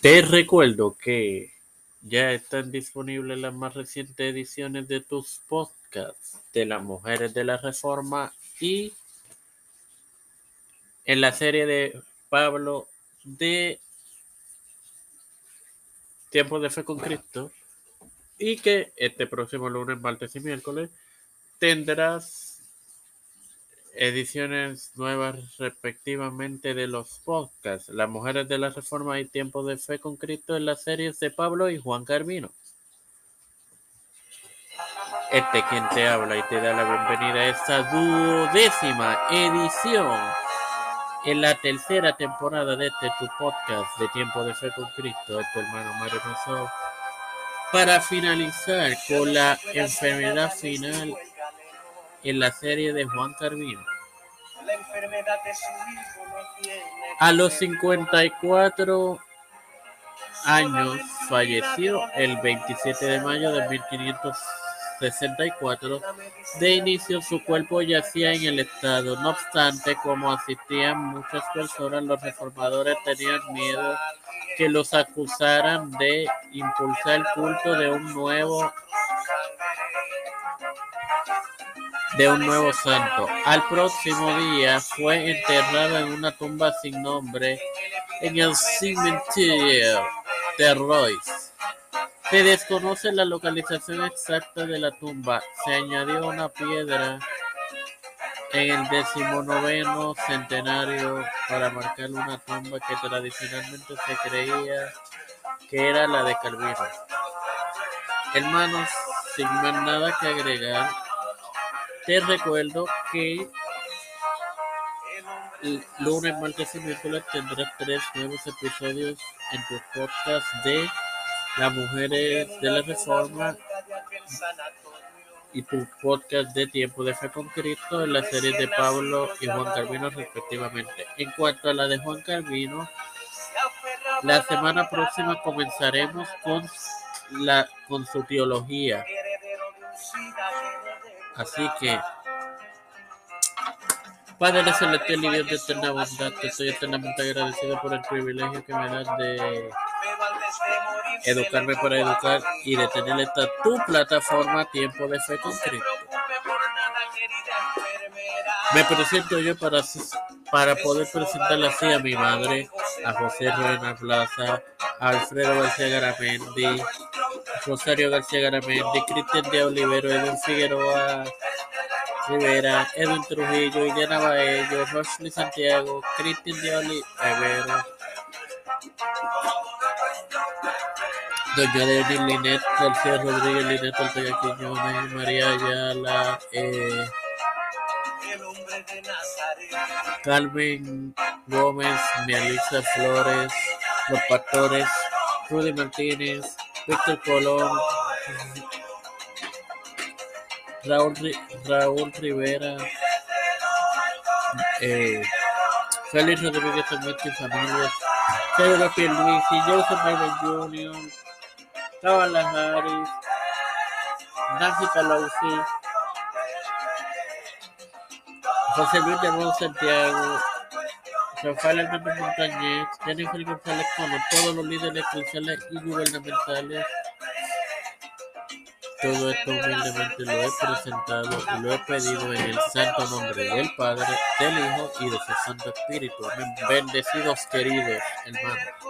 Te recuerdo que ya están disponibles las más recientes ediciones de tus podcasts de las mujeres de la reforma y en la serie de Pablo de Tiempo de Fe con Cristo y que este próximo lunes, martes y miércoles tendrás ediciones nuevas respectivamente de los podcasts Las Mujeres de la Reforma y Tiempo de Fe con Cristo en las series de Pablo y Juan Carvino. Este quien te habla y te da la bienvenida a esta duodécima edición en la tercera temporada de este tu podcast de Tiempo de Fe con Cristo, tu hermano Mario Rosso, para finalizar con la enfermedad final en la serie de Juan Carvino. A los 54 años falleció el 27 de mayo de 1564. De inicio su cuerpo yacía en el estado. No obstante, como asistían muchas personas, los reformadores tenían miedo que los acusaran de impulsar el culto de un nuevo de un nuevo santo. Al próximo día fue enterrado en una tumba sin nombre en el cementerio de Royce. Se desconoce la localización exacta de la tumba. Se añadió una piedra en el decimonoveno centenario para marcar una tumba que tradicionalmente se creía que era la de Calvino. Hermanos, sin más nada que agregar, te recuerdo que lunes, martes y miércoles tendrás tres nuevos episodios en tu podcast de Las Mujeres de la Reforma y tu podcast de Tiempo de Fe con Cristo en la serie de Pablo y Juan Carvino respectivamente. En cuanto a la de Juan Carvino, la semana próxima comenzaremos con la con su teología. Así que, Padre Celestial y Dios de eterna bondad, te estoy eternamente agradecido por el privilegio que me das de educarme para educar y de tener esta tu plataforma Tiempo de Fe con. Me presento yo para, para poder presentarle así a mi madre, a José Ruena Plaza, a Alfredo García Garamendi, Rosario García Garamendi, Cristian de Olivero, Edwin Figueroa Rivera, Edwin Trujillo, Iliana Baello, Rosely Santiago, Cristian de Olivero, Doña Denis Linet, García Rodríguez, Linet Ortega Quiñones, María Ayala, eh, Calvin Gómez, Mialisa Flores, Los Pastores, Rudy Martínez, Víctor Colón, Raúl, Rivera, eh, Félix Rodríguez también y familia, Pedro Pierluisi, Joseph Biden Jr., Kamala Harris, Nancy Pelosi, José Luis de Ron Santiago, Rafael Hernández Montañez, Jennifer González Colón, todos los líderes eclesiales y gubernamentales. Todo esto humildemente lo he presentado y lo he pedido en el santo nombre del Padre, del Hijo y de su Santo Espíritu. Bendecidos queridos hermanos.